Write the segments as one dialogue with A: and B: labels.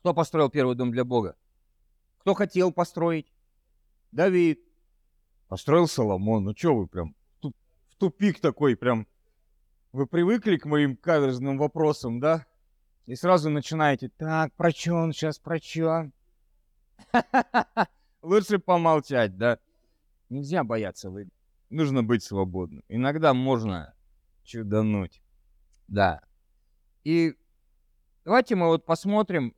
A: Кто построил первый дом для Бога? Кто хотел построить? Давид. Построил Соломон. Ну что вы прям в тупик такой прям. Вы привыкли к моим каверзным вопросам, да? И сразу начинаете, так, про что он сейчас, про что? Лучше помолчать, да? Нельзя бояться вы. Нужно быть свободным. Иногда можно чудануть. Да. И давайте мы вот посмотрим.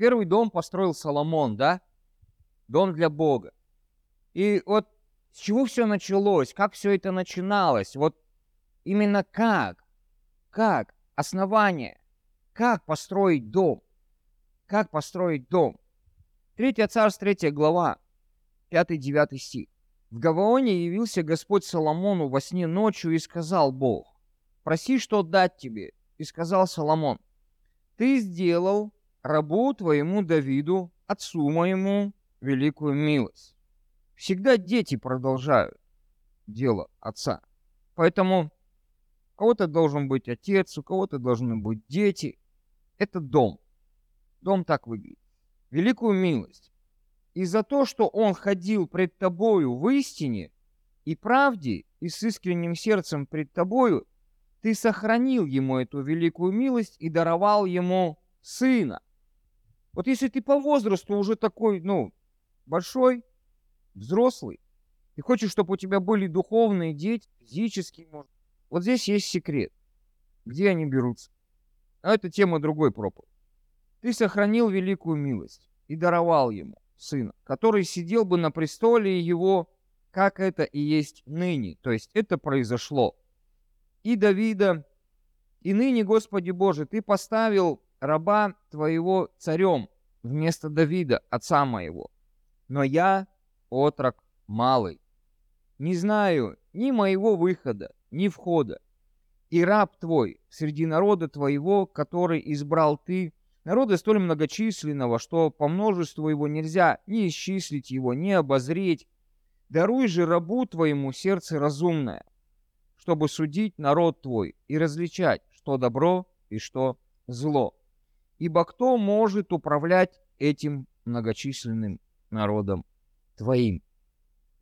A: Первый дом построил Соломон, да? Дом для Бога. И вот с чего все началось? Как все это начиналось? Вот именно как? Как? Основание. Как построить дом? Как построить дом? Третья царств, третья глава, 5-9 стих. В Гаваоне явился Господь Соломону во сне ночью и сказал Бог, «Проси, что дать тебе». И сказал Соломон, «Ты сделал рабу твоему Давиду, отцу моему, великую милость». Всегда дети продолжают дело отца. Поэтому у кого-то должен быть отец, у кого-то должны быть дети. Это дом. Дом так выглядит. Великую милость. И за то, что он ходил пред тобою в истине и правде, и с искренним сердцем пред тобою, ты сохранил ему эту великую милость и даровал ему сына. Вот если ты по возрасту уже такой, ну, большой, взрослый, ты хочешь, чтобы у тебя были духовные дети, физические, может. Вот здесь есть секрет. Где они берутся? А это тема другой проповеди. Ты сохранил великую милость и даровал ему сына, который сидел бы на престоле его, как это и есть ныне. То есть это произошло. И Давида, и ныне, Господи Боже, Ты поставил раба Твоего царем вместо Давида, отца моего. Но я отрок малый. Не знаю ни моего выхода, ни входа. И раб твой среди народа твоего, который избрал ты, народа столь многочисленного, что по множеству его нельзя ни исчислить его, ни обозреть. Даруй же рабу твоему сердце разумное, чтобы судить народ твой и различать, что добро и что зло. Ибо кто может управлять этим многочисленным народом твоим.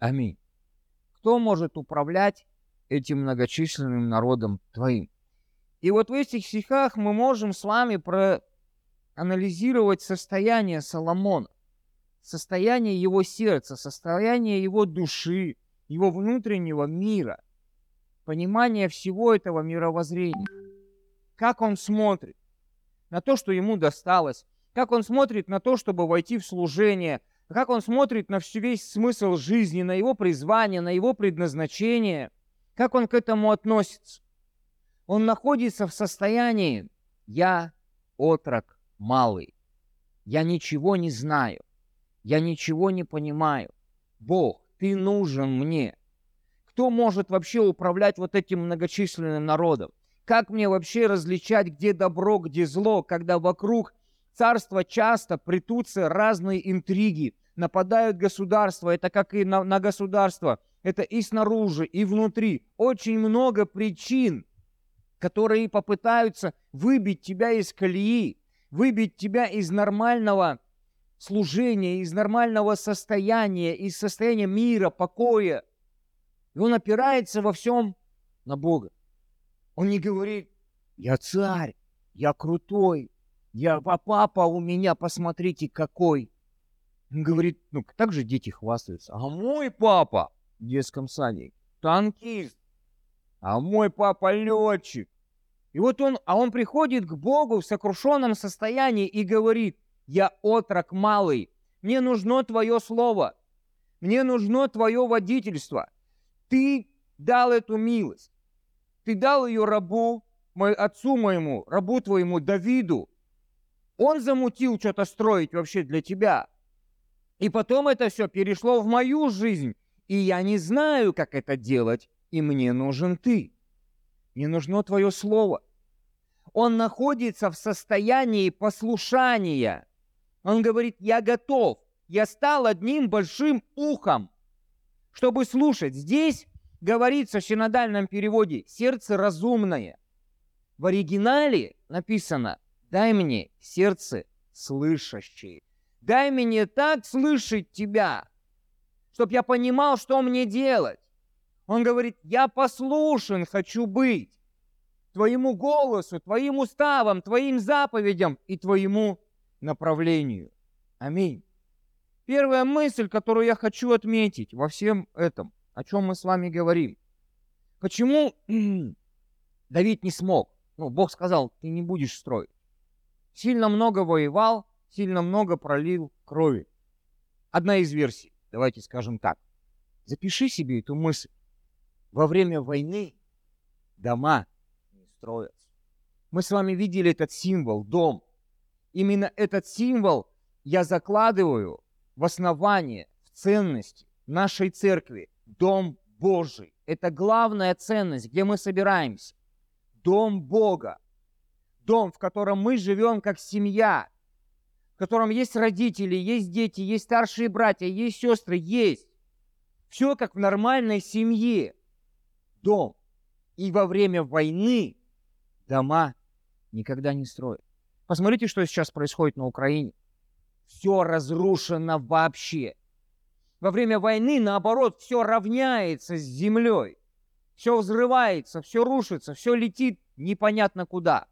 A: Аминь. Кто может управлять этим многочисленным народом твоим? И вот в этих стихах мы можем с вами проанализировать состояние Соломона, состояние его сердца, состояние его души, его внутреннего мира, понимание всего этого мировоззрения. Как он смотрит на то, что ему досталось, как он смотрит на то, чтобы войти в служение, как он смотрит на всю весь смысл жизни, на его призвание, на его предназначение, как он к этому относится. Он находится в состоянии «я отрок малый, я ничего не знаю, я ничего не понимаю. Бог, ты нужен мне. Кто может вообще управлять вот этим многочисленным народом? Как мне вообще различать, где добро, где зло, когда вокруг царства часто притутся разные интриги, нападают государства, это как и на, на государство, это и снаружи, и внутри. Очень много причин, которые попытаются выбить тебя из колеи, выбить тебя из нормального служения, из нормального состояния, из состояния мира, покоя. И он опирается во всем на Бога. Он не говорит, я царь, я крутой, я папа у меня, посмотрите, какой. Он говорит, ну, так же дети хвастаются. А мой папа в детском саде танкист, а мой папа летчик. И вот он, а он приходит к Богу в сокрушенном состоянии и говорит, я отрок малый, мне нужно твое слово, мне нужно твое водительство. Ты дал эту милость, ты дал ее рабу, отцу моему, рабу твоему Давиду. Он замутил что-то строить вообще для тебя. И потом это все перешло в мою жизнь, и я не знаю, как это делать, и мне нужен ты. Мне нужно твое слово. Он находится в состоянии послушания. Он говорит, я готов, я стал одним большим ухом, чтобы слушать. Здесь говорится в синодальном переводе «сердце разумное». В оригинале написано «дай мне сердце слышащий. Дай мне так слышать тебя, чтобы я понимал, что мне делать. Он говорит, я послушен хочу быть твоему голосу, твоим уставам, твоим заповедям и твоему направлению. Аминь. Первая мысль, которую я хочу отметить во всем этом, о чем мы с вами говорим. Почему Давид не смог? Ну, Бог сказал, ты не будешь строить. Сильно много воевал, сильно много пролил крови. Одна из версий, давайте скажем так. Запиши себе эту мысль. Во время войны дома не строятся. Мы с вами видели этот символ, дом. Именно этот символ я закладываю в основание, в ценности нашей церкви. Дом Божий. Это главная ценность, где мы собираемся. Дом Бога. Дом, в котором мы живем как семья, в котором есть родители, есть дети, есть старшие братья, есть сестры, есть. Все как в нормальной семье. Дом. И во время войны дома никогда не строят. Посмотрите, что сейчас происходит на Украине. Все разрушено вообще. Во время войны, наоборот, все равняется с землей. Все взрывается, все рушится, все летит непонятно куда.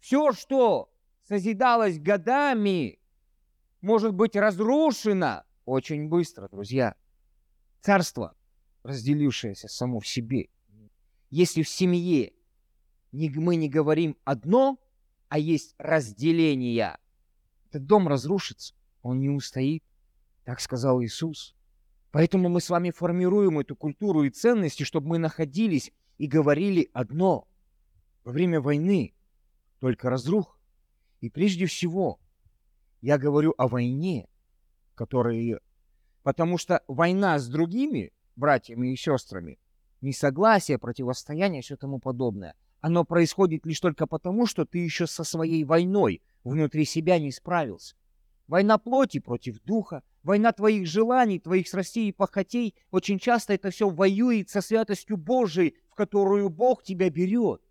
A: Все, что созидалось годами, может быть разрушено очень быстро, друзья. Царство, разделившееся само в себе. Если в семье мы не говорим одно, а есть разделение, этот дом разрушится, он не устоит. Так сказал Иисус. Поэтому мы с вами формируем эту культуру и ценности, чтобы мы находились и говорили одно. Во время войны только разрух, и прежде всего, я говорю о войне, которая... Потому что война с другими братьями и сестрами, несогласие, противостояние все тому подобное, оно происходит лишь только потому, что ты еще со своей войной внутри себя не справился. Война плоти против духа, война твоих желаний, твоих страстей и похотей, очень часто это все воюет со святостью Божией, в которую Бог тебя берет.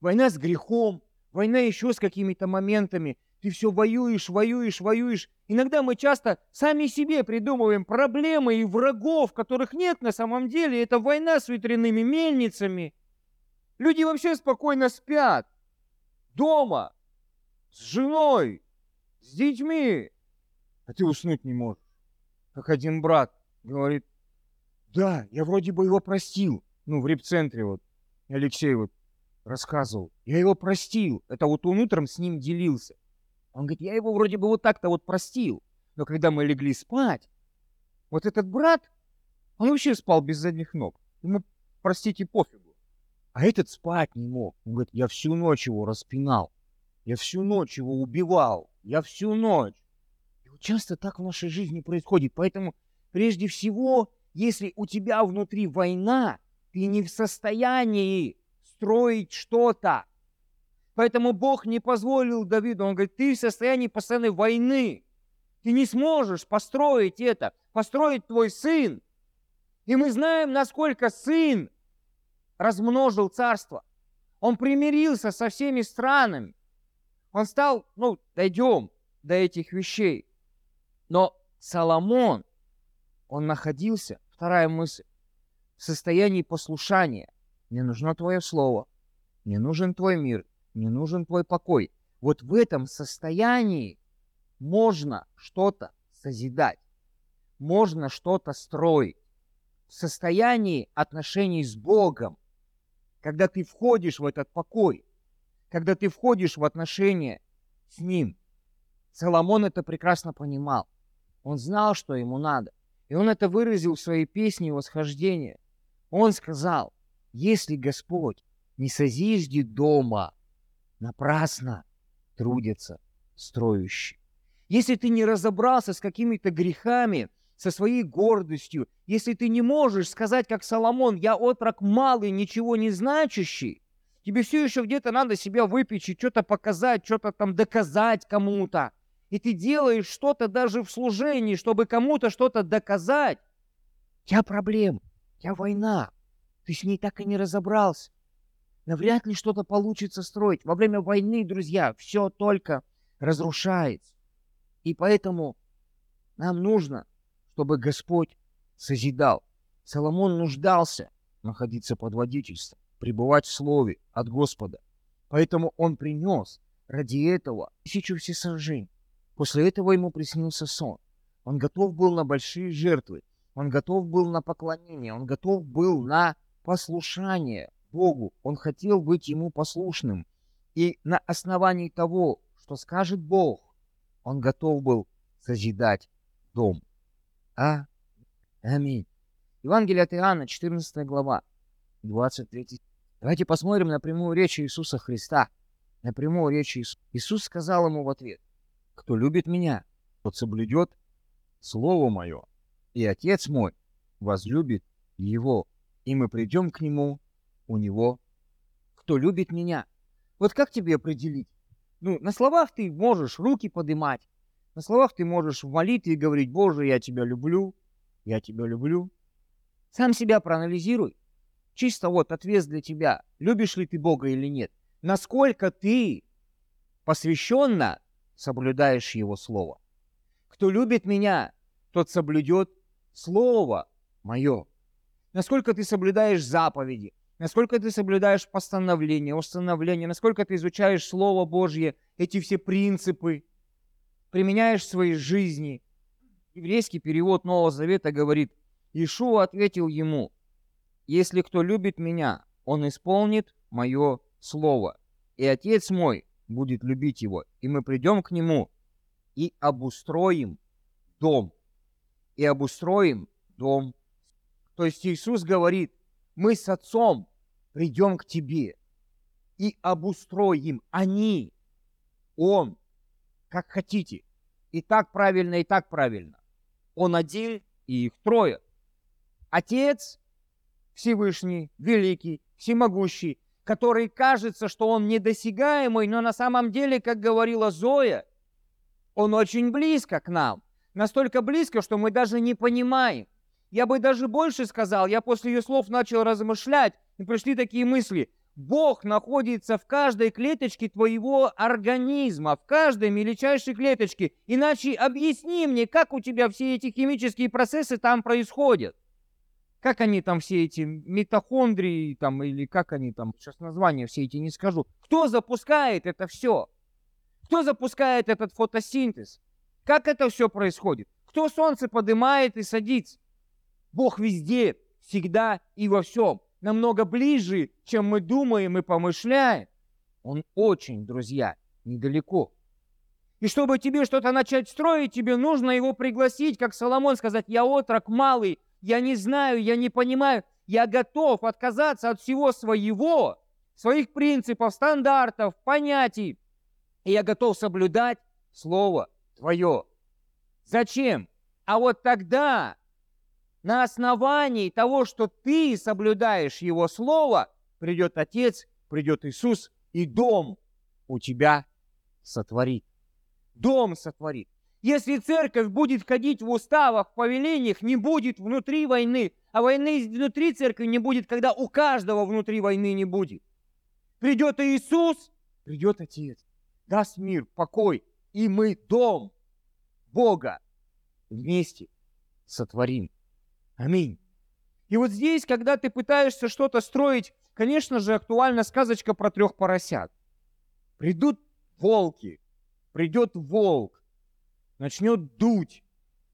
A: Война с грехом, Война еще с какими-то моментами. Ты все воюешь, воюешь, воюешь. Иногда мы часто сами себе придумываем проблемы и врагов, которых нет на самом деле. Это война с ветряными мельницами. Люди вообще спокойно спят. Дома. С женой. С детьми. А ты уснуть не можешь. Как один брат говорит, да, я вроде бы его простил. Ну, в репцентре вот. Алексей вот рассказывал. Я его простил. Это вот он утром с ним делился. Он говорит, я его вроде бы вот так-то вот простил. Но когда мы легли спать, вот этот брат, он вообще спал без задних ног. Ему, простите, пофигу. А этот спать не мог. Он говорит, я всю ночь его распинал. Я всю ночь его убивал. Я всю ночь. Часто так в нашей жизни происходит. Поэтому, прежде всего, если у тебя внутри война, ты не в состоянии строить что-то. Поэтому Бог не позволил Давиду. Он говорит, ты в состоянии постоянной войны. Ты не сможешь построить это, построить твой сын. И мы знаем, насколько сын размножил царство. Он примирился со всеми странами. Он стал, ну, дойдем до этих вещей. Но Соломон, он находился, вторая мысль, в состоянии послушания. Мне нужно твое слово. Мне нужен твой мир. Мне нужен твой покой. Вот в этом состоянии можно что-то созидать. Можно что-то строить. В состоянии отношений с Богом. Когда ты входишь в этот покой. Когда ты входишь в отношения с Ним. Соломон это прекрасно понимал. Он знал, что ему надо. И он это выразил в своей песне восхождения. Он сказал, если Господь не созиждет дома, напрасно трудятся строящие. Если ты не разобрался с какими-то грехами, со своей гордостью, если ты не можешь сказать, как Соломон, я отрок малый, ничего не значащий, тебе все еще где-то надо себя выпечь, что-то показать, что-то там доказать кому-то, и ты делаешь что-то даже в служении, чтобы кому-то что-то доказать, у тебя проблема, у тебя война, ты с ней так и не разобрался. Навряд ли что-то получится строить. Во время войны, друзья, все только разрушается. И поэтому нам нужно, чтобы Господь созидал. Соломон нуждался находиться под водительством, пребывать в слове от Господа. Поэтому он принес ради этого тысячу всесожжений. После этого ему приснился сон. Он готов был на большие жертвы. Он готов был на поклонение. Он готов был на послушание Богу. Он хотел быть ему послушным. И на основании того, что скажет Бог, он готов был созидать дом. А? Аминь. Евангелие от Иоанна, 14 глава, 23. Давайте посмотрим на прямую речь Иисуса Христа. На прямую речь Иисуса. Иисус сказал ему в ответ, «Кто любит меня, тот соблюдет Слово Мое, и Отец мой возлюбит Его, и мы придем к Нему, у Него, кто любит меня». Вот как тебе определить? Ну, на словах ты можешь руки поднимать, на словах ты можешь в молитве говорить, «Боже, я тебя люблю, я тебя люблю». Сам себя проанализируй. Чисто вот ответ для тебя. Любишь ли ты Бога или нет? Насколько ты посвященно соблюдаешь Его Слово? Кто любит меня, тот соблюдет Слово Мое. Насколько ты соблюдаешь заповеди, насколько ты соблюдаешь постановления, установления, насколько ты изучаешь Слово Божье, эти все принципы, применяешь в своей жизни. Еврейский перевод Нового Завета говорит – Ишуа ответил ему, «Если кто любит меня, он исполнит мое слово, и Отец мой будет любить его, и мы придем к нему и обустроим дом. И обустроим дом. То есть Иисус говорит, мы с Отцом придем к тебе и обустроим. Они, Он, как хотите. И так правильно, и так правильно. Он один, и их трое. Отец Всевышний, Великий, Всемогущий, который кажется, что он недосягаемый, но на самом деле, как говорила Зоя, он очень близко к нам. Настолько близко, что мы даже не понимаем. Я бы даже больше сказал, я после ее слов начал размышлять, и пришли такие мысли. Бог находится в каждой клеточке твоего организма, в каждой мельчайшей клеточке. Иначе объясни мне, как у тебя все эти химические процессы там происходят как они там все эти митохондрии там или как они там, сейчас названия все эти не скажу. Кто запускает это все? Кто запускает этот фотосинтез? Как это все происходит? Кто солнце поднимает и садится? Бог везде, всегда и во всем. Намного ближе, чем мы думаем и помышляем. Он очень, друзья, недалеко. И чтобы тебе что-то начать строить, тебе нужно его пригласить, как Соломон сказать, я отрок малый, я не знаю, я не понимаю, я готов отказаться от всего своего, своих принципов, стандартов, понятий, и я готов соблюдать Слово Твое. Зачем? А вот тогда, на основании того, что ты соблюдаешь Его Слово, придет Отец, придет Иисус, и дом у тебя сотворит. Дом сотворит. Если церковь будет ходить в уставах, в повелениях, не будет внутри войны, а войны внутри церкви не будет, когда у каждого внутри войны не будет. Придет Иисус, придет Отец, даст мир, покой, и мы дом Бога вместе сотворим. Аминь. И вот здесь, когда ты пытаешься что-то строить, конечно же, актуальна сказочка про трех поросят. Придут волки, придет волк, начнет дуть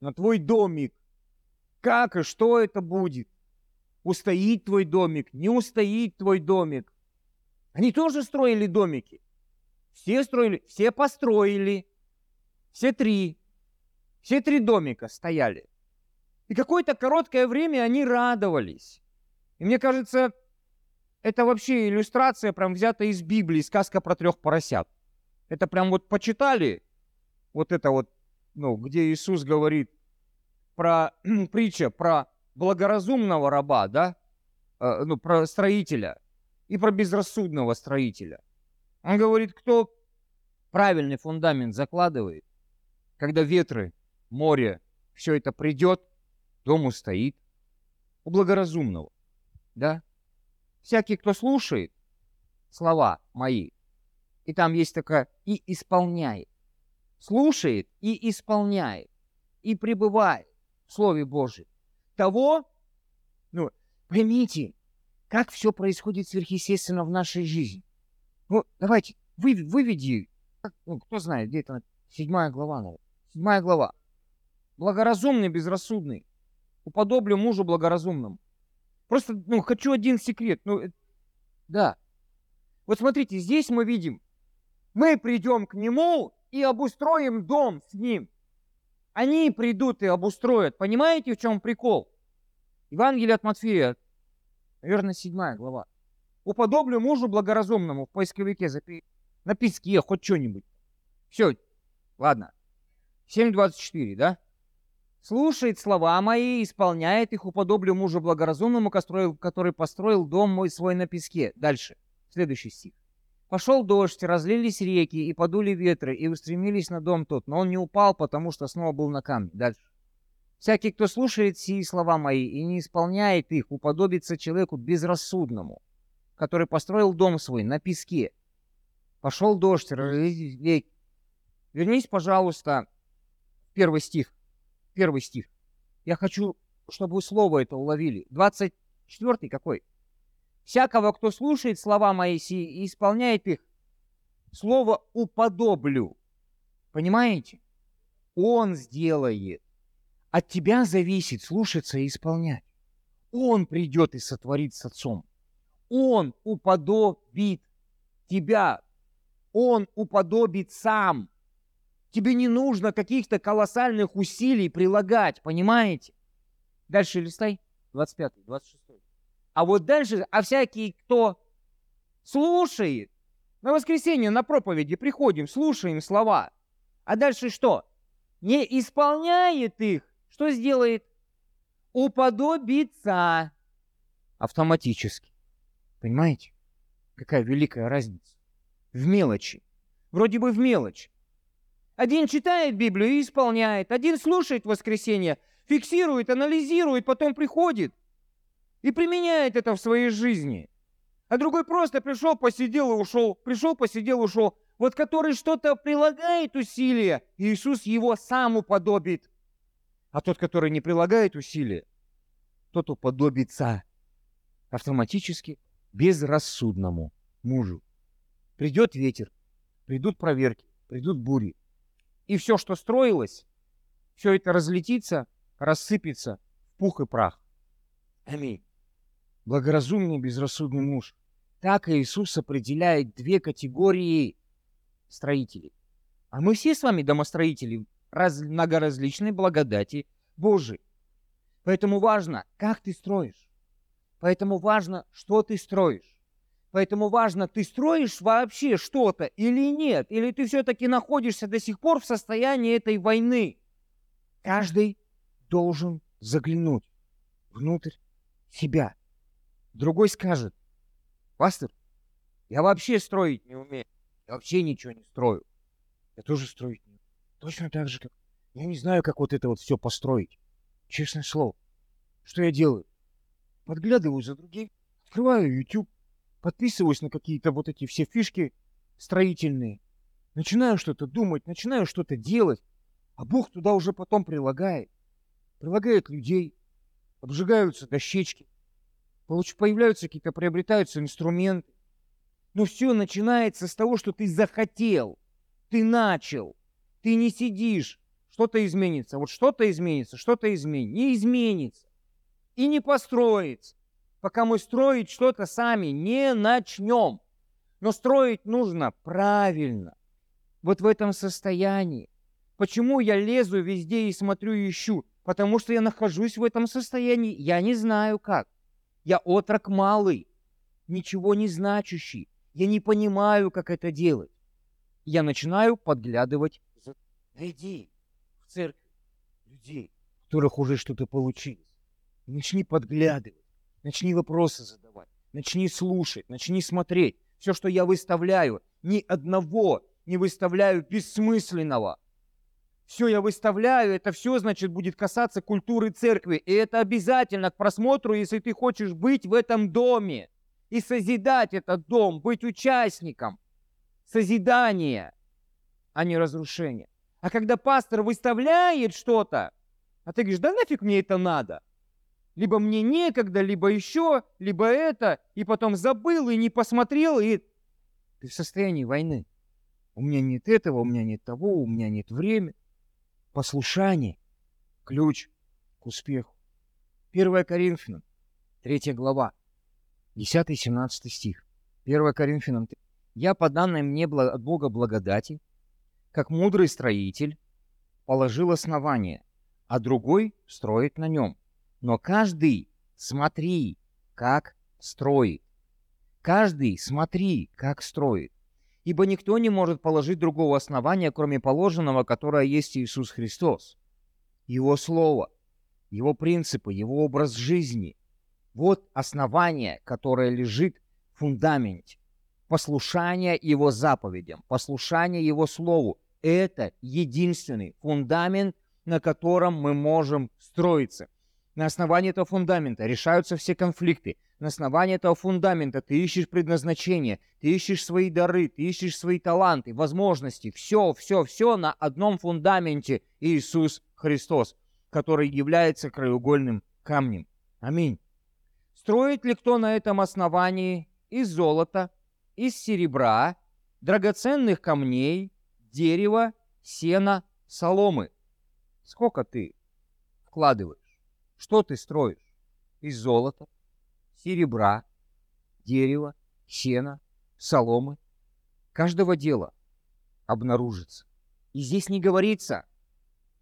A: на твой домик. Как и что это будет? Устоит твой домик, не устоит твой домик. Они тоже строили домики. Все строили, все построили. Все три. Все три домика стояли. И какое-то короткое время они радовались. И мне кажется, это вообще иллюстрация прям взята из Библии, сказка про трех поросят. Это прям вот почитали, вот это вот ну, где Иисус говорит про притча про благоразумного раба, да, э, ну, про строителя и про безрассудного строителя. Он говорит, кто правильный фундамент закладывает, когда ветры, море, все это придет, дом устоит. У благоразумного, да? Всякий, кто слушает слова мои, и там есть такая, и исполняет.
B: Слушает и исполняет, и пребывает в Слове Божьем, того, ну, поймите, как все происходит сверхъестественно в нашей жизни. Ну, давайте, вы, выведи, ну, кто знает, где это, седьмая глава, наверное. Седьмая глава. Благоразумный, безрассудный. Уподоблю мужу благоразумному. Просто, ну, хочу один секрет. Ну, э, да. Вот смотрите, здесь мы видим, мы придем к нему и обустроим дом с ним. Они придут и обустроят. Понимаете, в чем прикол? Евангелие от Матфея, наверное, седьмая глава. Уподоблю мужу благоразумному в поисковике запи... на песке, хоть что-нибудь. Все, ладно. 7.24, да? Слушает слова мои, исполняет их, уподоблю мужу благоразумному, который построил дом мой свой на песке. Дальше, следующий стих. Пошел дождь, разлились реки, и подули ветры, и устремились на дом тот, но он не упал, потому что снова был на камне. Дальше. Всякий, кто слушает сии слова мои и не исполняет их, уподобится человеку безрассудному, который построил дом свой на песке. Пошел дождь, разлились реки. Вернись, пожалуйста, первый стих. Первый стих. Я хочу, чтобы вы слово это уловили. 24 какой? Всякого, кто слушает слова мои и исполняет их, слово «уподоблю». Понимаете? Он сделает. От тебя зависит слушаться и исполнять. Он придет и сотворит с отцом. Он уподобит тебя. Он уподобит сам. Тебе не нужно каких-то колоссальных усилий прилагать, понимаете? Дальше листай. 25, 26. А вот дальше, а всякий, кто слушает, на воскресенье на проповеди приходим, слушаем слова. А дальше что? Не исполняет их. Что сделает? Уподобится автоматически. Понимаете? Какая великая разница. В мелочи. Вроде бы в мелочь. Один читает Библию и исполняет. Один слушает воскресенье, фиксирует, анализирует, потом приходит и применяет это в своей жизни. А другой просто пришел, посидел и ушел. Пришел, посидел, ушел. Вот который что-то прилагает усилия, Иисус его сам уподобит. А тот, который не прилагает усилия, тот уподобится автоматически безрассудному мужу. Придет ветер, придут проверки, придут бури. И все, что строилось, все это разлетится, рассыпется в пух и прах. Аминь благоразумный безрассудный муж. Так Иисус определяет две категории строителей. А мы все с вами домостроители раз, многоразличной благодати Божией. Поэтому важно, как ты строишь. Поэтому важно, что ты строишь. Поэтому важно, ты строишь вообще что-то или нет, или ты все-таки находишься до сих пор в состоянии этой войны. Каждый должен заглянуть внутрь себя. Другой скажет, пастор, я вообще строить не умею. Я вообще ничего не строю. Я тоже строить не умею. Точно так же, как... Я не знаю, как вот это вот все построить. Честное слово. Что я делаю? Подглядываю за другим, открываю YouTube, подписываюсь на какие-то вот эти все фишки строительные. Начинаю что-то думать, начинаю что-то делать. А Бог туда уже потом прилагает. Прилагает людей, обжигаются дощечки, появляются какие-то, приобретаются инструменты. Но все начинается с того, что ты захотел, ты начал, ты не сидишь, что-то изменится, вот что-то изменится, что-то изменится, не изменится и не построится, пока мы строить что-то сами не начнем. Но строить нужно правильно, вот в этом состоянии. Почему я лезу везде и смотрю и ищу? Потому что я нахожусь в этом состоянии, я не знаю как. Я отрок малый, ничего не значащий. Я не понимаю, как это делать. Я начинаю подглядывать. Найди в церкви людей, у которых уже что-то получилось. Начни подглядывать, начни вопросы задавать, начни слушать, начни смотреть. Все, что я выставляю, ни одного не выставляю бессмысленного все я выставляю, это все, значит, будет касаться культуры церкви. И это обязательно к просмотру, если ты хочешь быть в этом доме и созидать этот дом, быть участником созидания, а не разрушения. А когда пастор выставляет что-то, а ты говоришь, да нафиг мне это надо. Либо мне некогда, либо еще, либо это, и потом забыл и не посмотрел, и ты в состоянии войны. У меня нет этого, у меня нет того, у меня нет времени. Послушание – ключ к успеху. 1 Коринфянам, 3 глава, 10-17 стих. 1 Коринфянам. «Я, по данной мне от Бога благодати, как мудрый строитель, положил основание, а другой строит на нем. Но каждый смотри, как строит. Каждый смотри, как строит. Ибо никто не может положить другого основания, кроме положенного, которое есть Иисус Христос. Его Слово, Его принципы, Его образ жизни. Вот основание, которое лежит в фундаменте. Послушание Его заповедям, послушание Его Слову. Это единственный фундамент, на котором мы можем строиться. На основании этого фундамента решаются все конфликты. На основании этого фундамента ты ищешь предназначение, ты ищешь свои дары, ты ищешь свои таланты, возможности. Все, все, все на одном фундаменте Иисус Христос, который является краеугольным камнем. Аминь. Строит ли кто на этом основании из золота, из серебра, драгоценных камней, дерева, сена, соломы? Сколько ты вкладываешь? Что ты строишь? Из золота, серебра, дерева, сена, соломы. Каждого дела обнаружится. И здесь не говорится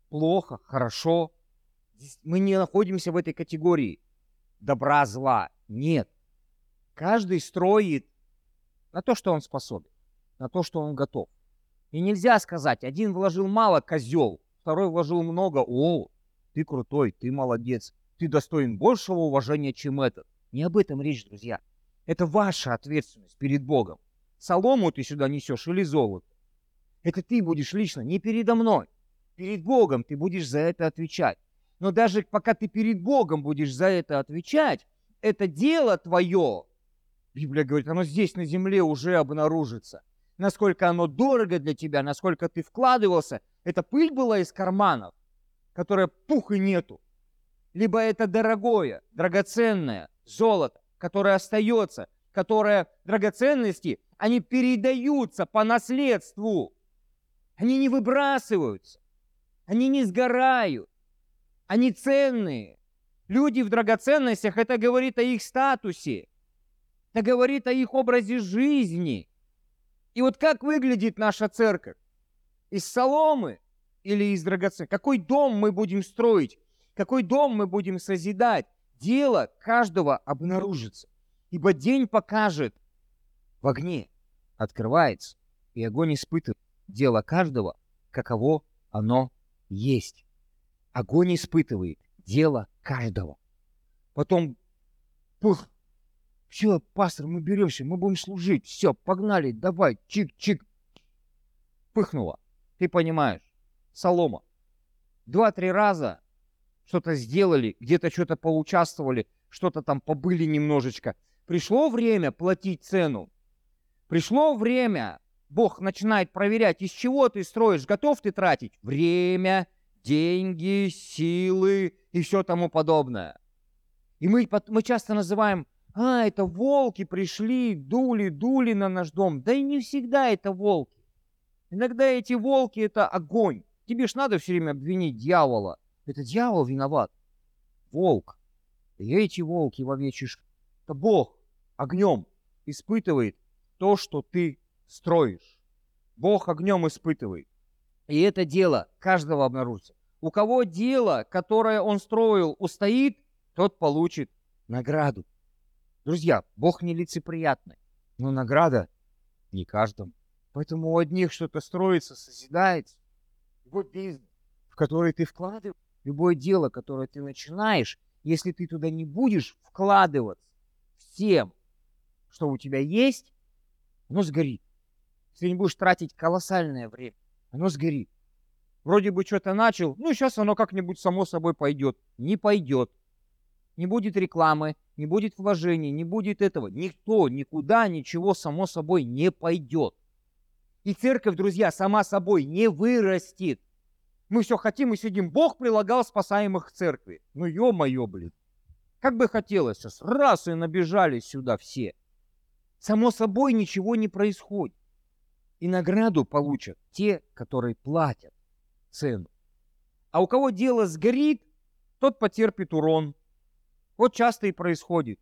B: плохо, хорошо. Здесь мы не находимся в этой категории добра, зла. Нет. Каждый строит на то, что он способен, на то, что он готов. И нельзя сказать, один вложил мало, козел, второй вложил много, о, ты крутой, ты молодец, ты достоин большего уважения, чем этот. Не об этом речь, друзья. Это ваша ответственность перед Богом. Солому ты сюда несешь или золото. Это ты будешь лично, не передо мной. Перед Богом ты будешь за это отвечать. Но даже пока ты перед Богом будешь за это отвечать, это дело твое, Библия говорит, оно здесь на земле уже обнаружится. Насколько оно дорого для тебя, насколько ты вкладывался. Это пыль была из карманов которое пух и нету. Либо это дорогое, драгоценное золото, которое остается, которое драгоценности, они передаются по наследству. Они не выбрасываются, они не сгорают, они ценные. Люди в драгоценностях, это говорит о их статусе, это говорит о их образе жизни. И вот как выглядит наша церковь? Из соломы, или из драгоценных? Какой дом мы будем строить? Какой дом мы будем созидать? Дело каждого обнаружится. Ибо день покажет в огне, открывается, и огонь испытывает дело каждого, каково оно есть. Огонь испытывает дело каждого. Потом, пух, все, пастор, мы беремся, мы будем служить, все, погнали, давай, чик-чик. Пыхнуло. Ты понимаешь, солома. Два-три раза что-то сделали, где-то что-то поучаствовали, что-то там побыли немножечко. Пришло время платить цену. Пришло время, Бог начинает проверять, из чего ты строишь, готов ты тратить время, деньги, силы и все тому подобное. И мы, мы часто называем, а, это волки пришли, дули, дули на наш дом. Да и не всегда это волки. Иногда эти волки – это огонь. Тебе ж надо все время обвинить дьявола. Это дьявол виноват. Волк. Эти волки в овечьей Это Бог огнем испытывает то, что ты строишь. Бог огнем испытывает. И это дело каждого обнаружится. У кого дело, которое он строил, устоит, тот получит награду. Друзья, Бог нелицеприятный, но награда не каждому. Поэтому у одних что-то строится, созидается, любой бизнес, в который ты вкладываешь, любое дело, которое ты начинаешь, если ты туда не будешь вкладываться всем, что у тебя есть, оно сгорит. Если не будешь тратить колоссальное время, оно сгорит. Вроде бы что-то начал, ну сейчас оно как-нибудь само собой пойдет. Не пойдет. Не будет рекламы, не будет вложений, не будет этого. Никто никуда ничего само собой не пойдет. И церковь, друзья, сама собой не вырастет. Мы все хотим и сидим. Бог прилагал спасаемых к церкви. Ну, ё-моё, блин. Как бы хотелось сейчас, раз и набежали сюда все. Само собой ничего не происходит. И награду получат те, которые платят цену. А у кого дело сгорит, тот потерпит урон. Вот часто и происходит.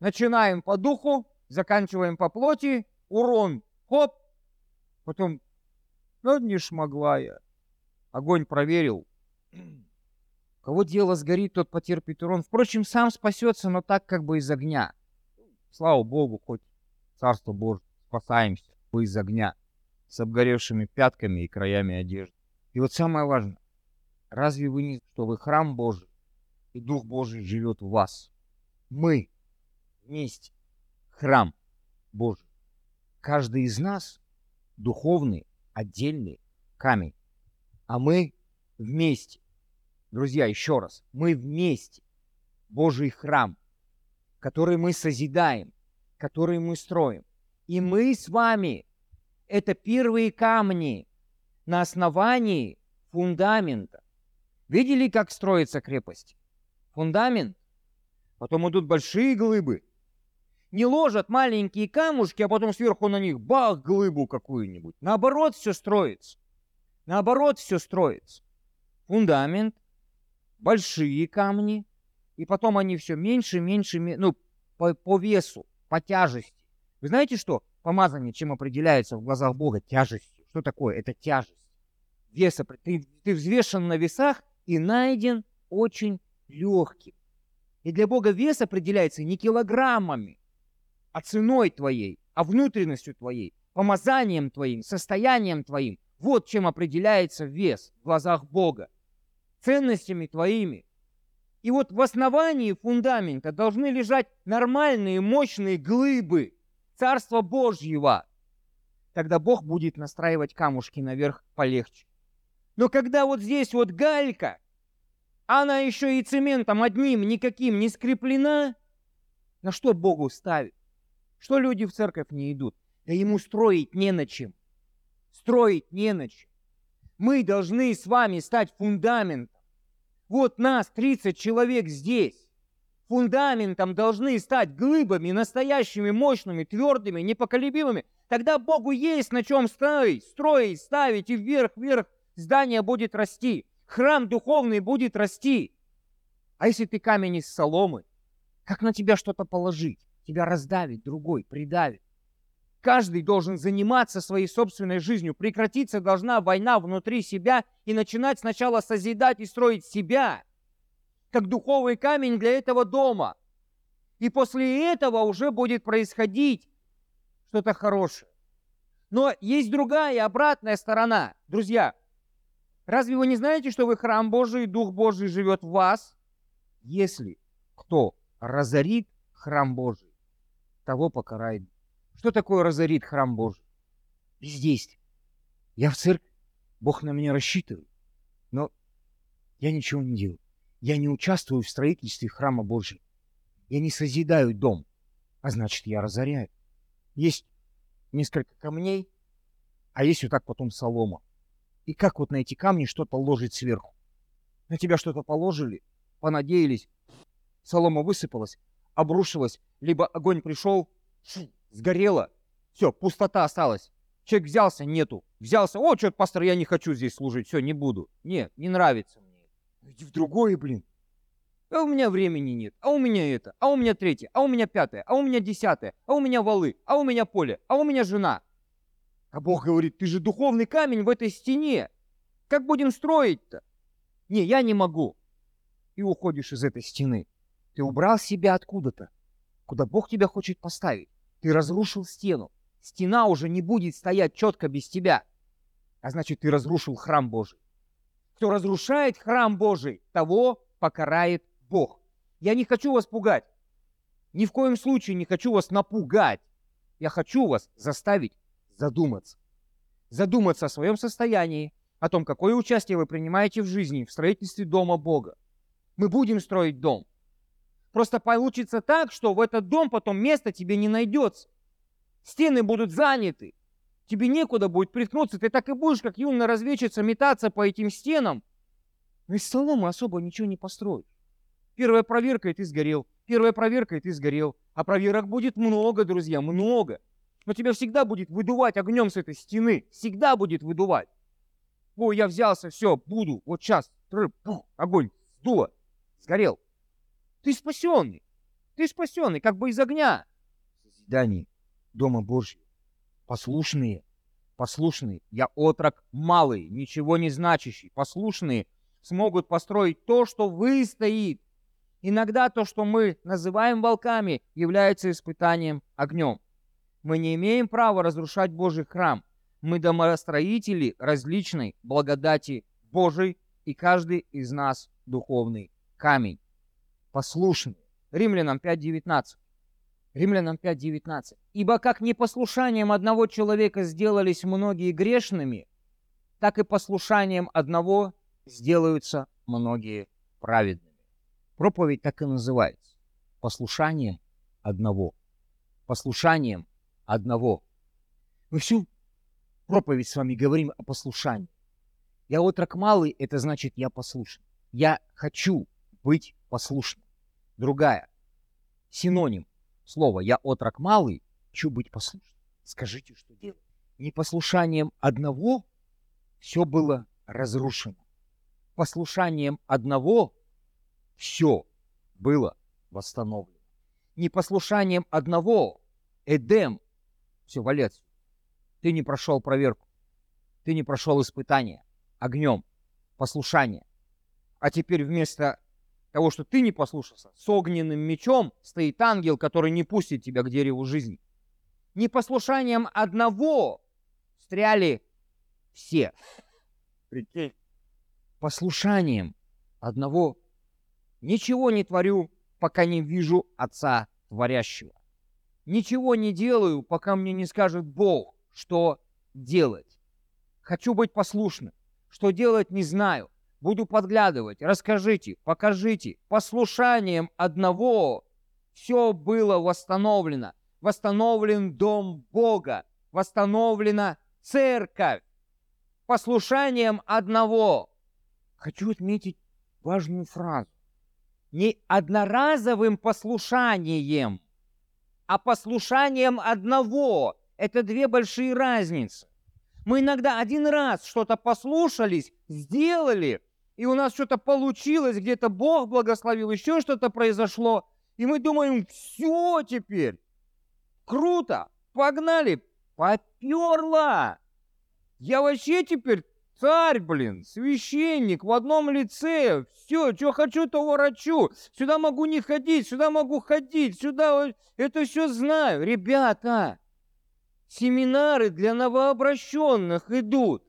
B: Начинаем по духу, заканчиваем по плоти, урон, хоп, потом, ну не шмогла я. Огонь проверил. Кого дело сгорит, тот потерпит урон. Впрочем, сам спасется, но так как бы из огня. Слава Богу, хоть Царство Божье, спасаемся из огня с обгоревшими пятками и краями одежды. И вот самое важное, разве вы не, что вы храм Божий, и Дух Божий живет в вас? Мы вместе храм Божий. Каждый из нас духовный, отдельный камень. А мы вместе. Друзья, еще раз, мы вместе. Божий храм, который мы созидаем, который мы строим. И мы с вами – это первые камни на основании фундамента. Видели, как строится крепость? Фундамент, потом идут большие глыбы. Не ложат маленькие камушки, а потом сверху на них бах, глыбу какую-нибудь. Наоборот, все строится. Наоборот, все строится. Фундамент, большие камни, и потом они все меньше, меньше, ну, по, по весу, по тяжести. Вы знаете, что помазание чем определяется в глазах Бога? Тяжестью. Что такое? Это тяжесть. Веса. Ты, ты взвешен на весах и найден очень легким. И для Бога вес определяется не килограммами, а ценой твоей, а внутренностью твоей, помазанием твоим, состоянием твоим. Вот чем определяется вес в глазах Бога. Ценностями твоими. И вот в основании фундамента должны лежать нормальные, мощные глыбы Царства Божьего. Тогда Бог будет настраивать камушки наверх полегче. Но когда вот здесь вот галька, она еще и цементом одним никаким не скреплена, на что Богу ставит? Что люди в церковь не идут? Да ему строить не на чем строить не на чем. Мы должны с вами стать фундаментом. Вот нас 30 человек здесь. Фундаментом должны стать глыбами, настоящими, мощными, твердыми, непоколебимыми. Тогда Богу есть на чем строить, строить, ставить, и вверх-вверх здание будет расти. Храм духовный будет расти. А если ты камень из соломы, как на тебя что-то положить? Тебя раздавит другой, придавит. Каждый должен заниматься своей собственной жизнью. Прекратиться должна война внутри себя и начинать сначала созидать и строить себя, как духовный камень для этого дома. И после этого уже будет происходить что-то хорошее. Но есть другая, обратная сторона. Друзья, разве вы не знаете, что вы храм Божий, Дух Божий живет в вас? Если кто разорит храм Божий, того покарает что такое разорит храм Божий? Здесь. Я в церкви. Бог на меня рассчитывает. Но я ничего не делаю. Я не участвую в строительстве храма Божьего. Я не созидаю дом. А значит, я разоряю. Есть несколько камней, а есть вот так потом солома. И как вот на эти камни что-то ложить сверху? На тебя что-то положили, понадеялись, солома высыпалась, обрушилась, либо огонь пришел, сгорело. Все, пустота осталась. Человек взялся, нету. Взялся, о, что-то, пастор, я не хочу здесь служить, все, не буду. Нет, не нравится мне. Иди в другое, блин. А у меня времени нет, а у меня это, а у меня третье, а у меня пятое, а у меня десятое, а у меня валы, а у меня поле, а у меня жена. А Бог говорит, ты же духовный камень в этой стене. Как будем строить-то? Не, я не могу. И уходишь из этой стены. Ты убрал себя откуда-то, куда Бог тебя хочет поставить. Ты разрушил стену. Стена уже не будет стоять четко без тебя. А значит, ты разрушил храм Божий. Кто разрушает храм Божий, того покарает Бог. Я не хочу вас пугать. Ни в коем случае не хочу вас напугать. Я хочу вас заставить задуматься. Задуматься о своем состоянии, о том, какое участие вы принимаете в жизни, в строительстве дома Бога. Мы будем строить дом. Просто получится так, что в этот дом потом места тебе не найдется. Стены будут заняты. тебе некуда будет приткнуться, ты так и будешь, как юная разведчица, метаться по этим стенам. Но из соломы особо ничего не построишь. Первая проверка, и ты сгорел. Первая проверка, и ты сгорел. А проверок будет много, друзья, много. Но тебя всегда будет выдувать огнем с этой стены. Всегда будет выдувать. О, я взялся, все, буду. Вот сейчас. Огонь. Сдуло. Сгорел. Ты спасенный. Ты спасенный, как бы из огня. Созидание Дома Божьего. Послушные. Послушные. Я отрок малый, ничего не значащий. Послушные смогут построить то, что выстоит. Иногда то, что мы называем волками, является испытанием огнем. Мы не имеем права разрушать Божий храм. Мы домостроители различной благодати Божией, и каждый из нас духовный камень. Послушный. Римлянам 5.19. Римлянам 5.19. «Ибо как непослушанием одного человека сделались многие грешными, так и послушанием одного сделаются многие праведными». Проповедь так и называется. Послушанием одного. Послушанием одного. Мы всю проповедь с вами говорим о послушании. Я отрок малый, это значит я послушен. Я хочу быть послушным. Другая. Синоним слова «я отрок малый», хочу быть послушным. Скажите, что делать? Непослушанием одного все было разрушено. Послушанием одного все было восстановлено. Непослушанием одного Эдем, все, валец, ты не прошел проверку, ты не прошел испытание огнем, послушание. А теперь вместо того, что ты не послушался, с огненным мечом стоит ангел, который не пустит тебя к дереву жизни. Непослушанием одного стряли все. Прикинь. Послушанием одного Ничего не творю, пока не вижу Отца Творящего. Ничего не делаю, пока мне не скажет Бог, что делать. Хочу быть послушным. Что делать, не знаю. Буду подглядывать. Расскажите, покажите. Послушанием одного все было восстановлено. Восстановлен дом Бога. Восстановлена церковь. Послушанием одного. Хочу отметить важную фразу не одноразовым послушанием, а послушанием одного. Это две большие разницы. Мы иногда один раз что-то послушались, сделали, и у нас что-то получилось, где-то Бог благословил, еще что-то произошло, и мы думаем, все теперь, круто, погнали, поперло. Я вообще теперь Царь, блин, священник в одном лице. Все, что хочу, то ворочу. Сюда могу не ходить, сюда могу ходить, сюда это все знаю. Ребята, семинары для новообращенных идут.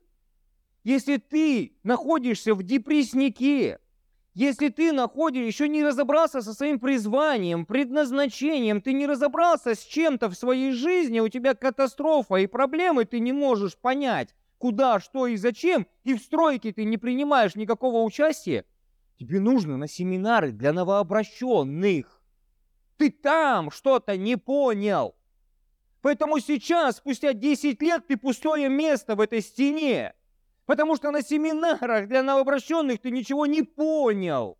B: Если ты находишься в депресснике, если ты находишься, еще не разобрался со своим призванием, предназначением, ты не разобрался с чем-то в своей жизни, у тебя катастрофа и проблемы ты не можешь понять, куда, что и зачем, и в стройке ты не принимаешь никакого участия, тебе нужно на семинары для новообращенных. Ты там что-то не понял. Поэтому сейчас, спустя 10 лет, ты пустое место в этой стене. Потому что на семинарах для новообращенных ты ничего не понял.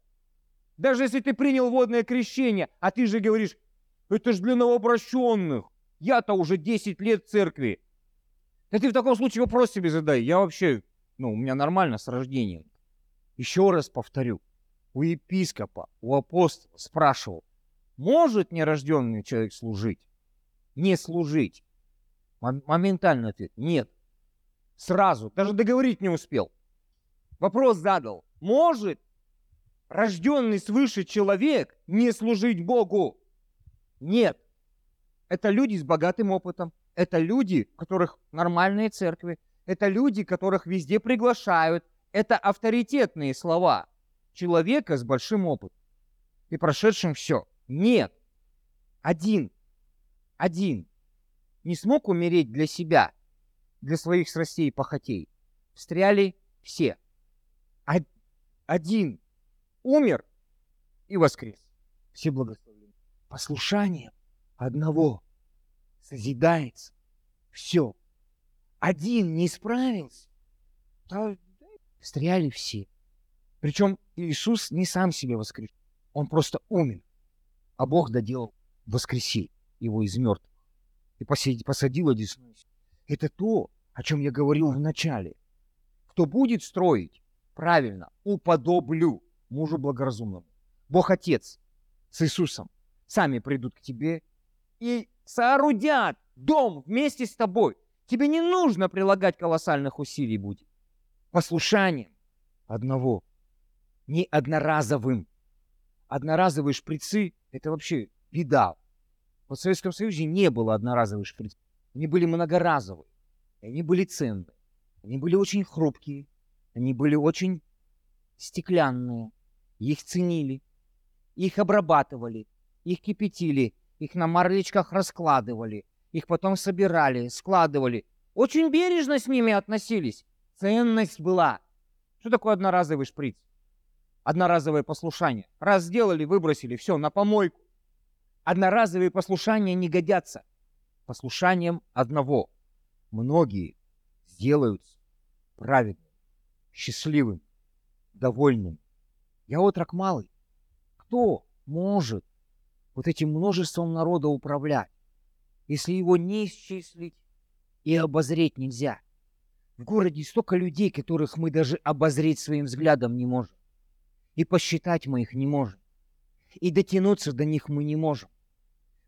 B: Даже если ты принял водное крещение, а ты же говоришь, это же для новообращенных. Я-то уже 10 лет в церкви. Да ты в таком случае вопрос себе задай. Я вообще, ну, у меня нормально с рождением. Еще раз повторю. У епископа, у апостола спрашивал, может нерожденный человек служить? Не служить. Моментально ответ. Нет. Сразу. Даже договорить не успел. Вопрос задал. Может рожденный свыше человек не служить Богу? Нет. Это люди с богатым опытом. Это люди, у которых нормальные церкви. Это люди, которых везде приглашают. Это авторитетные слова человека с большим опытом и прошедшим все. Нет. Один. Один. Не смог умереть для себя, для своих страстей и похотей. Встряли все. Один умер и воскрес. Все благословлены. Послушанием одного созидается все. один не справился, то встряли все. Причем Иисус не сам себе воскресил, он просто умер, а Бог доделал воскресить его из мертвых и посадил одесную. Это то, о чем я говорил в начале. Кто будет строить, правильно, уподоблю мужу благоразумному. Бог Отец с Иисусом сами придут к тебе и соорудят дом вместе с тобой. Тебе не нужно прилагать колоссальных усилий будет. Послушанием одного, не одноразовым. Одноразовые шприцы – это вообще беда. В Советском Союзе не было одноразовых шприцев. Они были многоразовые. Они были ценные. Они были очень хрупкие. Они были очень стеклянные. Их ценили. Их обрабатывали. Их кипятили. Их на марлечках раскладывали. Их потом собирали, складывали. Очень бережно с ними относились. Ценность была. Что такое одноразовый шприц? Одноразовое послушание. Раз сделали, выбросили, все, на помойку. Одноразовые послушания не годятся. Послушанием одного многие сделаются праведным, счастливым, довольным. Я отрок малый. Кто может вот этим множеством народа управлять, если его не исчислить и обозреть нельзя? В городе столько людей, которых мы даже обозреть своим взглядом не можем. И посчитать мы их не можем. И дотянуться до них мы не можем.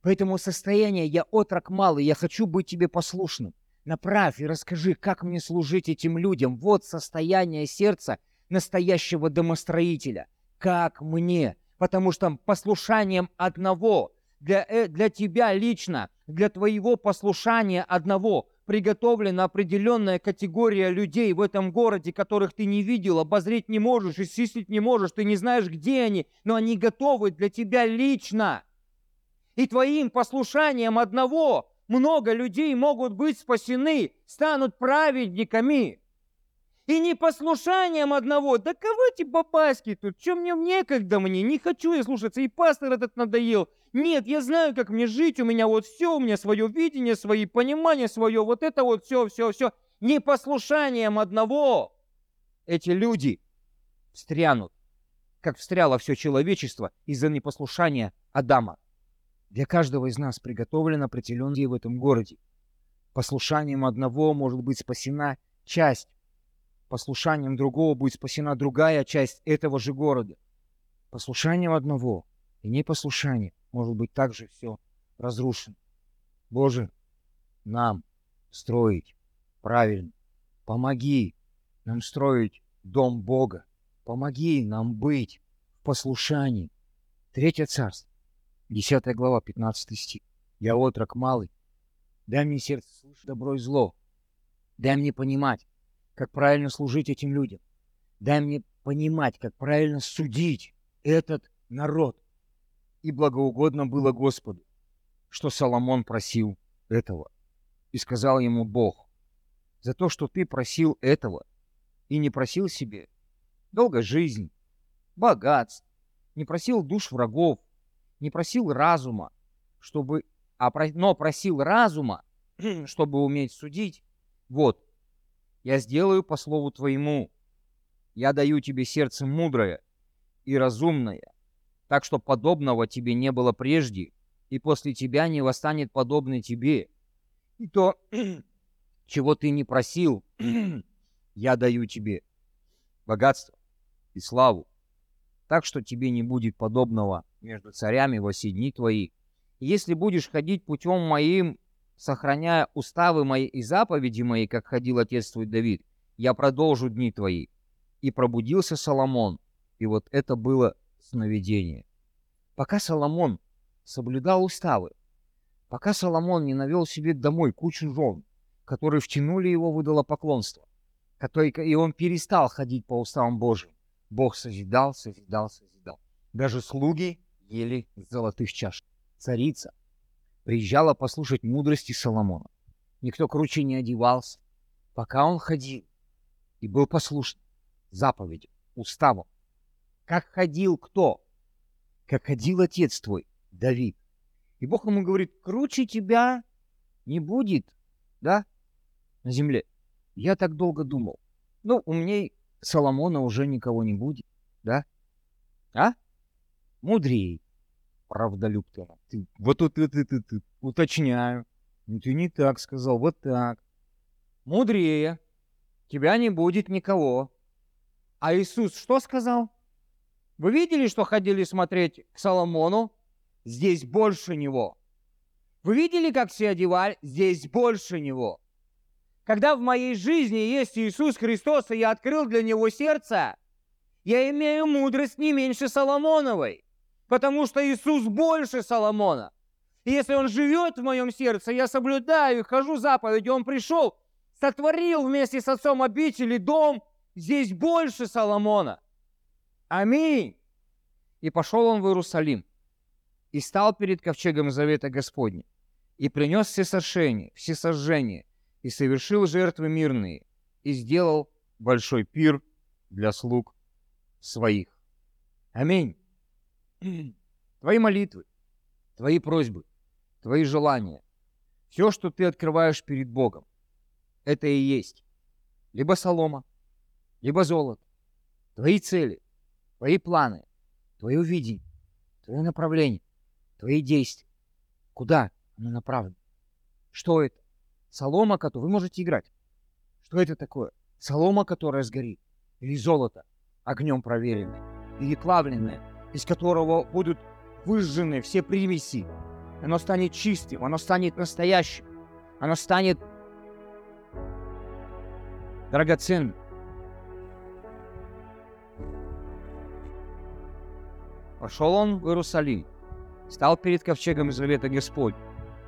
B: Поэтому состояние «я отрок малый, я хочу быть тебе послушным». Направь и расскажи, как мне служить этим людям. Вот состояние сердца настоящего домостроителя. Как мне? Потому что послушанием одного, для, э, для тебя лично, для твоего послушания одного приготовлена определенная категория людей в этом городе, которых ты не видел, обозреть не можешь, исчислить не можешь, ты не знаешь, где они, но они готовы для тебя лично. И твоим послушанием одного много людей могут быть спасены, станут праведниками. И непослушанием одного, да кого эти бабаски тут, чем мне некогда мне, не хочу я слушаться, и пастор этот надоел. Нет, я знаю, как мне жить, у меня вот все, у меня свое видение, свои понимания, свое, вот это вот все, все, все. Непослушанием одного эти люди встрянут, как встряло все человечество из-за непослушания Адама. Для каждого из нас приготовлен определенный в этом городе. Послушанием одного может быть спасена часть, послушанием другого будет спасена другая часть этого же города. Послушанием одного и непослушанием может быть также все разрушено. Боже, нам строить правильно. Помоги нам строить дом Бога. Помоги нам быть в послушании. Третье царство. 10 глава, 15 стих. «Я отрок малый. Дай мне сердце слышать добро и зло. Дай мне понимать, как правильно служить этим людям. Дай мне понимать, как правильно судить этот народ. И благоугодно было Господу, что Соломон просил этого. И сказал ему Бог, за то, что ты просил этого и не просил себе долгой жизни, богатств, не просил душ врагов, не просил разума, чтобы, а, но просил разума, чтобы уметь судить. Вот, я сделаю по слову твоему. Я даю тебе сердце мудрое и разумное, так что подобного тебе не было прежде, и после тебя не восстанет подобный тебе. И то, чего ты не просил, я даю тебе богатство и славу, так что тебе не будет подобного между царями во все дни твои. Если будешь ходить путем моим, сохраняя уставы мои и заповеди мои, как ходил отец твой Давид, я продолжу дни твои. И пробудился Соломон, и вот это было сновидение. Пока Соломон соблюдал уставы, пока Соломон не навел себе домой кучу жен, которые втянули его в идолопоклонство, который, и он перестал ходить по уставам Божьим, Бог созидал, созидал, созидал. Даже слуги ели золотых чаш. Царица приезжала послушать мудрости Соломона. Никто круче не одевался, пока он ходил и был послушен заповедям, уставам. Как ходил кто? Как ходил отец твой, Давид. И Бог ему говорит, круче тебя не будет, да? на земле. Я так долго думал. Ну, у меня Соломона уже никого не будет, да? А? Мудрей. Правдолюб ты. ты вот тут ты, ты, ты, уточняю. Ну, ты не так сказал, вот так. Мудрее. Тебя не будет никого. А Иисус что сказал? Вы видели, что ходили смотреть к Соломону? Здесь больше него. Вы видели, как все одевали? Здесь больше него. Когда в моей жизни есть Иисус Христос, и я открыл для Него сердце, я имею мудрость не меньше Соломоновой, потому что Иисус больше Соломона. И если Он живет в моем сердце, я соблюдаю, хожу заповеди, Он пришел, сотворил вместе с отцом обители дом, здесь больше Соломона. Аминь. И пошел он в Иерусалим, и стал перед ковчегом завета Господня, и принес все сошения, все сожжения, и совершил жертвы мирные, и сделал большой пир для слуг своих. Аминь. Твои молитвы, твои просьбы, твои желания, все, что ты открываешь перед Богом, это и есть либо солома, либо золото, твои цели, твои планы, твое видение, твое направление, твои действия. Куда оно направлено? Что это? Солома, которую вы можете играть. Что это такое? Солома, которая сгорит. Или золото, огнем проверенное. Или плавленное, из которого будут выжжены все примеси. Оно станет чистым, оно станет настоящим. Оно станет драгоценным. Пошел он в Иерусалим, стал перед ковчегом Завета Господь,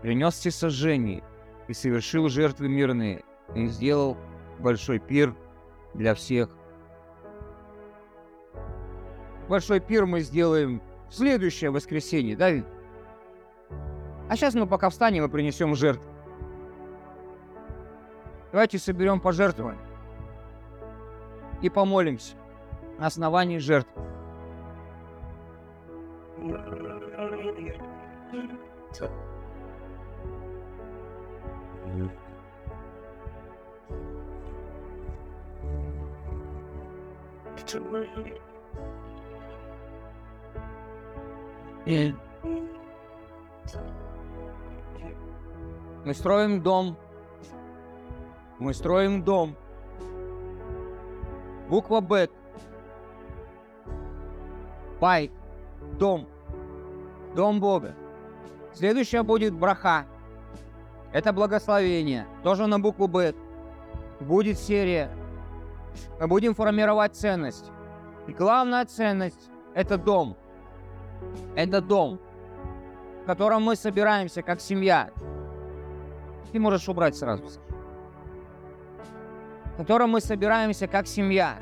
B: принес все сожжения и совершил жертвы мирные, и сделал большой пир для всех. Большой пир мы сделаем в следующее воскресенье, да, А сейчас мы пока встанем и принесем жертву. Давайте соберем пожертвования и помолимся на основании жертв. Мы строим дом. Мы строим дом. Буква Б. Пай. Дом. Дом Бога. Следующая будет браха. Это благословение. Тоже на букву Б. Будет серия. Мы будем формировать ценность. И главная ценность – это дом. Это дом, в котором мы собираемся как семья. Ты можешь убрать сразу. В котором мы собираемся как семья.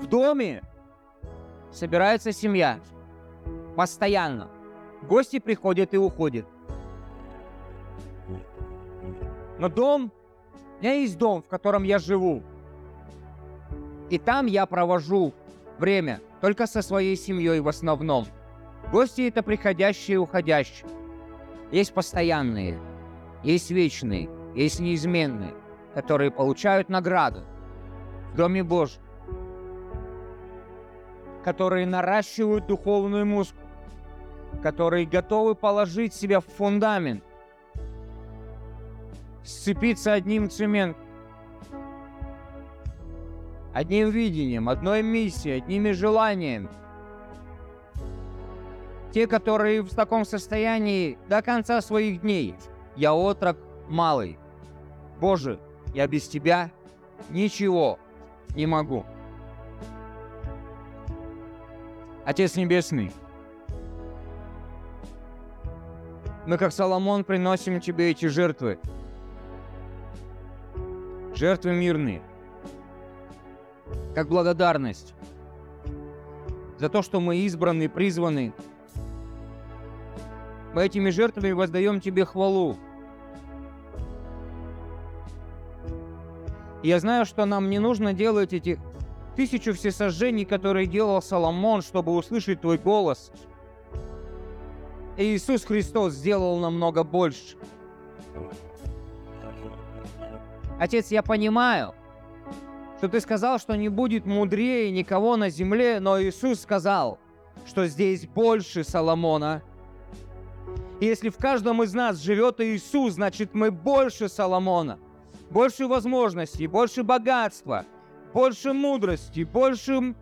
B: В доме собирается семья. Постоянно. Гости приходят и уходят. Но дом, у меня есть дом, в котором я живу. И там я провожу время только со своей семьей в основном. Гости это приходящие и уходящие. Есть постоянные, есть вечные, есть неизменные, которые получают награды в Доме Божьем, которые наращивают духовную мускул, которые готовы положить себя в фундамент, сцепиться одним цементом, одним видением, одной миссией, одними желаниями. Те, которые в таком состоянии до конца своих дней. Я отрок малый. Боже, я без Тебя ничего не могу. Отец Небесный, мы, как Соломон, приносим Тебе эти жертвы. Жертвы мирные – как благодарность за то, что мы избраны, призваны. Мы этими жертвами воздаем Тебе хвалу. Я знаю, что нам не нужно делать эти тысячу всесожжений, которые делал Соломон, чтобы услышать Твой голос. И Иисус Христос сделал намного больше. Отец, я понимаю, что ты сказал, что не будет мудрее никого на земле, но Иисус сказал, что здесь больше Соломона. И если в каждом из нас живет Иисус, значит мы больше Соломона, больше возможностей, больше богатства, больше мудрости, больше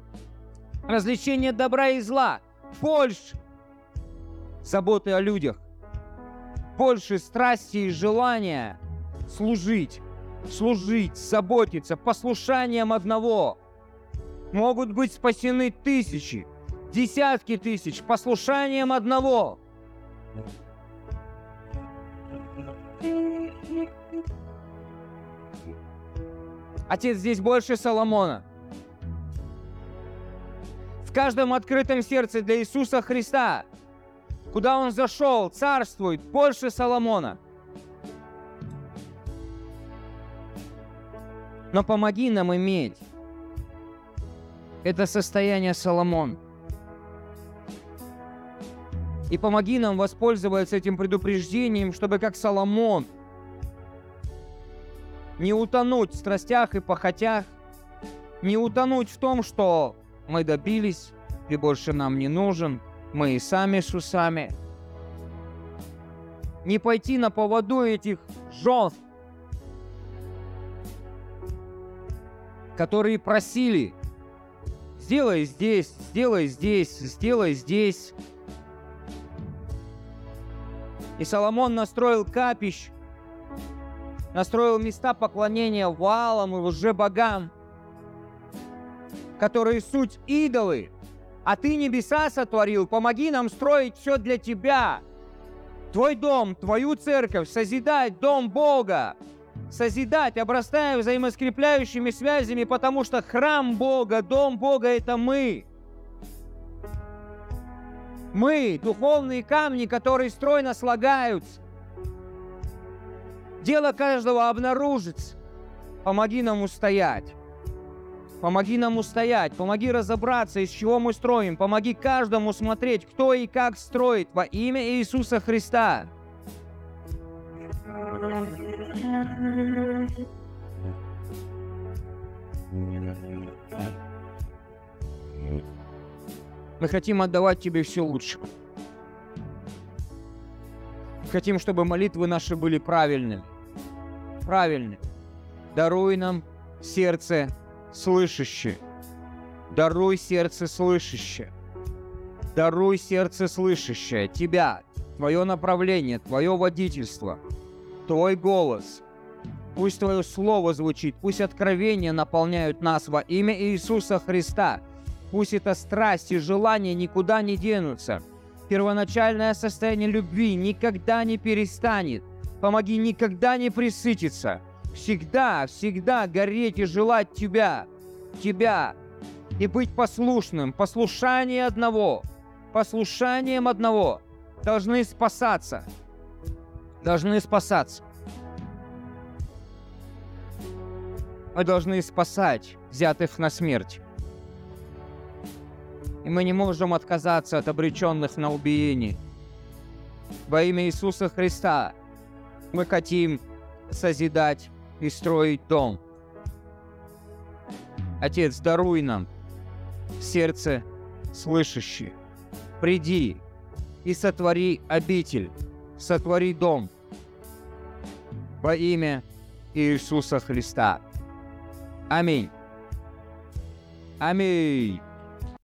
B: развлечения добра и зла, больше заботы о людях, больше страсти и желания служить, служить, заботиться послушанием одного. Могут быть спасены тысячи, десятки тысяч послушанием одного. Отец здесь больше Соломона. В каждом открытом сердце для Иисуса Христа, куда Он зашел, царствует больше Соломона. Но помоги нам иметь это состояние Соломон. И помоги нам воспользоваться этим предупреждением, чтобы как Соломон не утонуть в страстях и похотях, не утонуть в том, что мы добились, ты больше нам не нужен, мы и сами с усами. Не пойти на поводу этих жен, которые просили, сделай здесь, сделай здесь, сделай здесь. И Соломон настроил капищ, настроил места поклонения валам и лже-богам, которые суть идолы. А ты небеса сотворил, помоги нам строить все для тебя. Твой дом, твою церковь, созидать дом Бога, созидать, обрастая взаимоскрепляющими связями, потому что храм Бога, дом Бога – это мы. Мы – духовные камни, которые стройно слагаются. Дело каждого обнаружится. Помоги нам устоять. Помоги нам устоять, помоги разобраться, из чего мы строим. Помоги каждому смотреть, кто и как строит во имя Иисуса Христа. Мы хотим отдавать Тебе все лучше. Хотим, чтобы молитвы наши были правильными. Правильными. Даруй нам сердце слышащее. Даруй сердце слышащее. Даруй сердце слышащее. Тебя, твое направление, твое водительство, твой голос. Пусть твое слово звучит, пусть откровения наполняют нас во имя Иисуса Христа. Пусть эта страсть и желание никуда не денутся. Первоначальное состояние любви никогда не перестанет. Помоги никогда не присытиться всегда, всегда гореть и желать Тебя, Тебя, и быть послушным. Послушание одного, послушанием одного должны спасаться. Должны спасаться. Мы должны спасать взятых на смерть. И мы не можем отказаться от обреченных на убиение. Во имя Иисуса Христа мы хотим созидать и строить дом. Отец, даруй нам сердце слышащее. Приди и сотвори обитель, сотвори дом во имя Иисуса Христа. Аминь. Аминь.